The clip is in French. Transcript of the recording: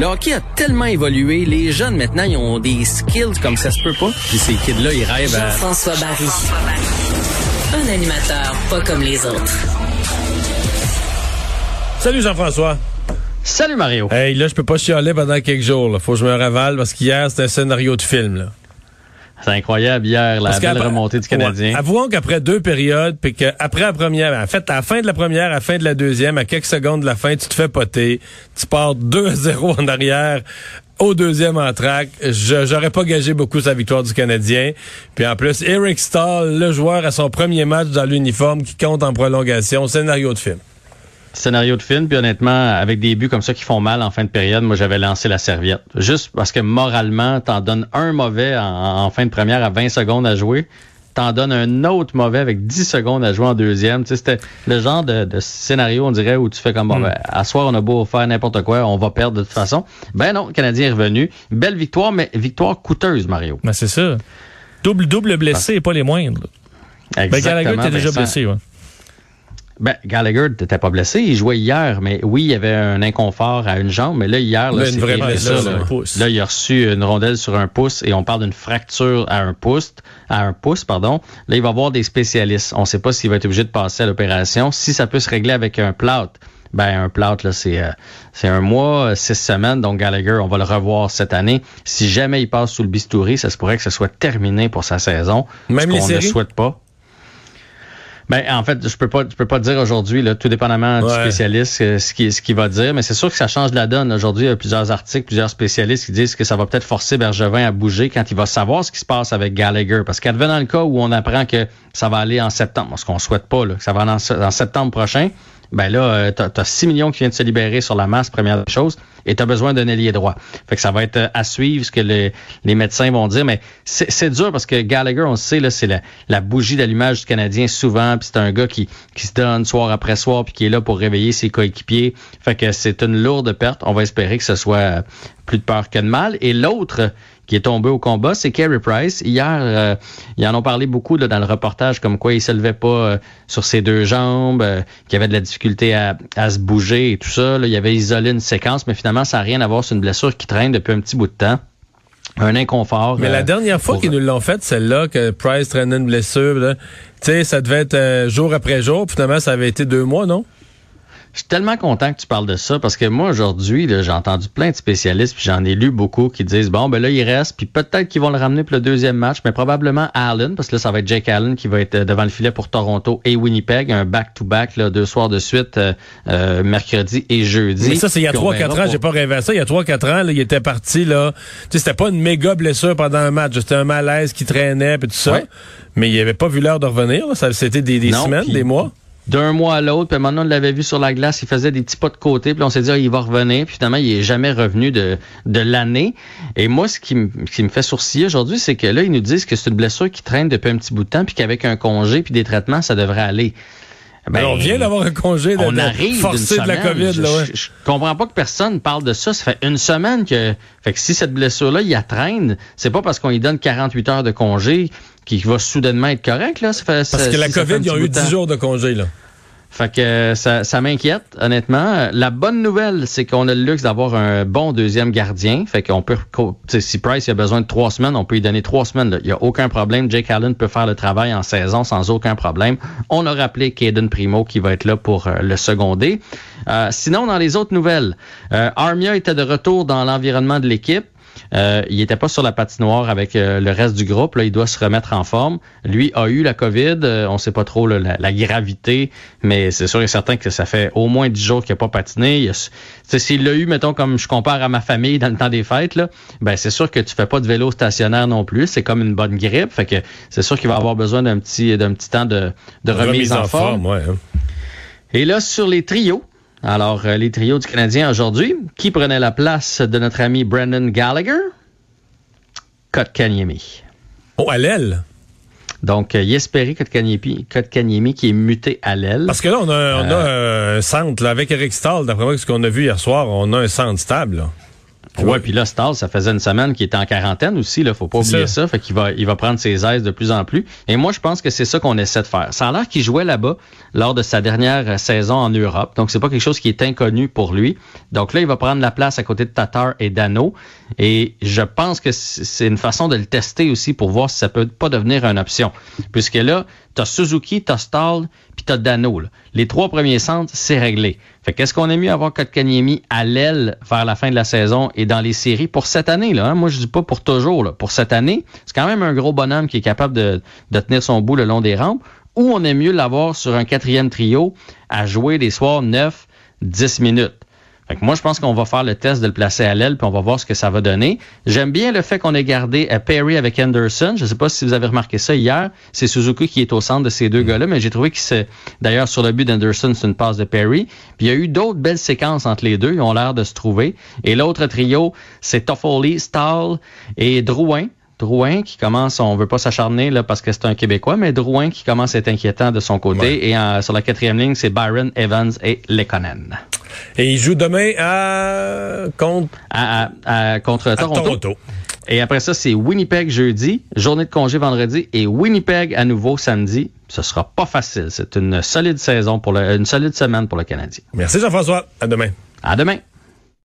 Le hockey a tellement évolué. Les jeunes, maintenant, ils ont des skills comme ça se peut pas. Puis ces kids-là, ils rêvent à... Jean-François Barry. Un animateur pas comme les autres. Salut Jean-François. Salut Mario. Hey, là, je peux pas chialer pendant quelques jours. Là. Faut que je me ravale parce qu'hier, c'était un scénario de film. Là. C'est incroyable hier, la belle remontée du Canadien. Ouais. Avouons qu'après deux périodes, puis qu'après la première, en fait, à la fin de la première, à la fin de la deuxième, à quelques secondes de la fin, tu te fais poter, tu pars 2-0 en arrière au deuxième en track. Je j'aurais pas gagé beaucoup sa victoire du Canadien. Puis en plus, Eric Stahl, le joueur à son premier match dans l'uniforme qui compte en prolongation, scénario de film. Scénario de film, puis honnêtement, avec des buts comme ça qui font mal en fin de période, moi j'avais lancé la serviette. Juste parce que moralement, t'en donnes un mauvais en, en fin de première à 20 secondes à jouer. T'en donnes un autre mauvais avec 10 secondes à jouer en deuxième. Tu sais, c'était le genre de, de scénario, on dirait, où tu fais comme, bon, ben, à soir, on a beau faire n'importe quoi, on va perdre de toute façon. Ben non, le Canadien est revenu. Belle victoire, mais victoire coûteuse, Mario. Ben, c'est ça. Double, double blessé et pas les moindres. là. Ben, Gallagher était déjà blessé, ouais. Ben, Gallagher n'était pas blessé. Il jouait hier, mais oui, il y avait un inconfort à une jambe. Mais là, hier, là, Là, une c'est là. un pouce. Là, il a reçu une rondelle sur un pouce et on parle d'une fracture à un pouce, à un pouce, pardon. Là, il va voir des spécialistes. On ne sait pas s'il va être obligé de passer à l'opération. Si ça peut se régler avec un plâtre, ben un plâtre, là, c'est euh, c'est un mois, six semaines. Donc Gallagher, on va le revoir cette année. Si jamais il passe sous le bistouri, ça se pourrait que ce soit terminé pour sa saison. Même ce qu'on ne souhaite pas. Ben, en fait, je peux pas, je peux pas dire aujourd'hui, tout dépendamment du spécialiste, euh, ce qui, ce qu'il va dire, mais c'est sûr que ça change la donne. Aujourd'hui, il y a plusieurs articles, plusieurs spécialistes qui disent que ça va peut-être forcer Bergevin à bouger quand il va savoir ce qui se passe avec Gallagher. Parce qu'advenant le cas où on apprend que ça va aller en septembre, ce qu'on souhaite pas, là, que ça va aller en septembre prochain, ben là, t'as, t'as 6 millions qui viennent de se libérer sur la masse, première des choses, et t'as besoin d'un ailier droit. Fait que ça va être euh, à suivre ce que les, les médecins vont dire, mais c'est, dur parce que Gallagher, on le sait, c'est la, la bougie d'allumage du Canadien souvent, puis c'est un gars qui, qui se donne soir après soir, puis qui est là pour réveiller ses coéquipiers. Fait que c'est une lourde perte. On va espérer que ce soit euh, plus de peur que de mal. Et l'autre qui est tombé au combat, c'est Carey Price. Hier, euh, ils en ont parlé beaucoup là, dans le reportage, comme quoi il se levait pas euh, sur ses deux jambes, euh, qu'il avait de la difficulté à, à se bouger et tout ça. Là, il avait isolé une séquence, mais finalement, ça n'a rien à voir. C'est une blessure qui traîne depuis un petit bout de temps. Un inconfort. Mais euh, la dernière fois pour- qu'ils nous l'ont faite, celle-là, que Price traînait une blessure, tu sais, ça devait être euh, jour après jour, puis finalement, ça avait été deux mois, non? Je suis tellement content que tu parles de ça parce que moi, aujourd'hui, j'ai entendu plein de spécialistes puis j'en ai lu beaucoup qui disent bon, ben là, il reste puis peut-être qu'ils vont le ramener pour le deuxième match, mais probablement Allen parce que là, ça va être Jake Allen qui va être euh, devant le filet pour Toronto et Winnipeg, un back-to-back, là, deux soirs de suite, euh, euh, mercredi et jeudi. Mais ça, c'est il y a Puis on 3-4 verra ans, pour- j'ai pas rêvé à ça. Il y a 3-4 ans, là, il était parti, là. Tu sais, c'était pas une méga blessure pendant un match. C'était un malaise qui traînait, puis tout ça. Ouais. Mais il avait pas vu l'heure de revenir, là. Ça, C'était des, des Non, semaines, des mois. D'un mois à l'autre, puis maintenant on l'avait vu sur la glace, il faisait des petits pas de côté, puis on s'est dit ah, il va revenir, puis finalement il est jamais revenu de, de l'année. Et moi ce qui, qui me fait sourciller aujourd'hui, c'est que là ils nous disent que c'est une blessure qui traîne depuis un petit bout de temps, puis qu'avec un congé puis des traitements ça devrait aller. Ben, on vient d'avoir un congé de, on arrive forcé de la. COVID, je, là, ouais. je- je comprends pas que personne parle de ça. Ça fait une semaine que, fait que si cette blessure-là, il la traîne, c'est pas parce qu'on lui donne 48 heures de congé qu'il va soudainement être correct, là. Ça fait, Parce que la COVID, ils ont eu 10 jours. jours de congé, là. Fait que euh, ça, m'inquiète, honnêtement. La bonne nouvelle, c'est qu'on a le luxe d'avoir un bon deuxième gardien. Fait qu'on peut, si Price a besoin de trois semaines, on peut lui donner trois semaines. Il n'y a aucun problème. Jake Allen peut faire le travail en saison sans aucun problème. On a rappelé Caden Primo qui va être là pour euh, le seconder. Euh, sinon, dans les autres nouvelles, euh, Armia était de retour dans l'environnement de l'équipe. Euh, il n'était pas sur la patinoire avec euh, le reste du groupe. Là, il doit se remettre en forme. Lui a eu la COVID. Euh, on ne sait pas trop là, la, la gravité, mais c'est sûr et certain que ça fait au moins 10 jours qu'il n'a pas patiné. S'il l'a eu, mettons, comme je compare à ma famille dans le temps des fêtes, là, ben c'est sûr que tu fais pas de vélo stationnaire non plus. C'est comme une bonne grippe. Fait que c'est sûr qu'il va avoir besoin d'un petit, d'un petit temps de, de remise, en, forme. ouais. hein. Et là, sur les trios, alors euh, les trios du Canadien aujourd'hui, qui prenait la place de notre ami Brendan Gallagher? Kotkaniemi. Oh, à l'aile. Donc, euh, Jesperi Kotkaniemi, Kotkaniemi qui est muté à l'aile. Parce que là, on a, on a euh, un centre, là, avec Eric Stahl, d'après moi, ce qu'on a vu hier soir, on a un centre stable, là. Ouais, puis là, Stahl, ça faisait une semaine qu'il était en quarantaine aussi, là, faut pas oublier ça. Fait qu'il va, il va prendre ses aises de plus en plus. Et moi, je pense que c'est ça qu'on essaie de faire. Ça a l'air qu'il jouait là-bas lors de sa dernière saison en Europe. Donc, c'est pas quelque chose qui est inconnu pour lui. Donc là, il va prendre la place à côté de Tatar et Dano. Et je pense que c'est une façon de le tester aussi pour voir si ça peut pas devenir une option. Puisque là, t'as Suzuki, t'as Stahl, puis t'as Dano. Les trois premiers centres, c'est réglé. Fait qu'est-ce qu'on est mieux avoir Kotkaniemi à l'aile vers la fin de la saison et dans les séries pour cette année là. Hein? Moi, je dis pas pour toujours là. Pour cette année, c'est quand même un gros bonhomme qui est capable de, de tenir son bout le long des rampes. Ou on est mieux l'avoir sur un quatrième trio à jouer des soirs 9, 10 minutes moi, je pense qu'on va faire le test de le placer à l'aile, puis on va voir ce que ça va donner. J'aime bien le fait qu'on ait gardé euh, Perry avec Anderson. Je ne sais pas si vous avez remarqué ça hier. C'est Suzuki qui est au centre de ces deux gars-là, mais j'ai trouvé que c'est d'ailleurs sur le but d'Anderson, c'est une passe de Perry. Puis il y a eu d'autres belles séquences entre les deux. Ils ont l'air de se trouver. Et l'autre trio, c'est Toffoli, Stahl et Drouin. Drouin qui commence, on veut pas s'acharner là parce que c'est un Québécois, mais Drouin qui commence à être inquiétant de son côté. Et sur la quatrième ligne, c'est Byron, Evans et Lekonen. Et il joue demain à contre à, contre Toronto. Et après ça, c'est Winnipeg jeudi, journée de congé vendredi et Winnipeg à nouveau samedi. Ce sera pas facile. C'est une solide saison pour le, une solide semaine pour le Canadien. Merci Jean-François. À demain. À demain.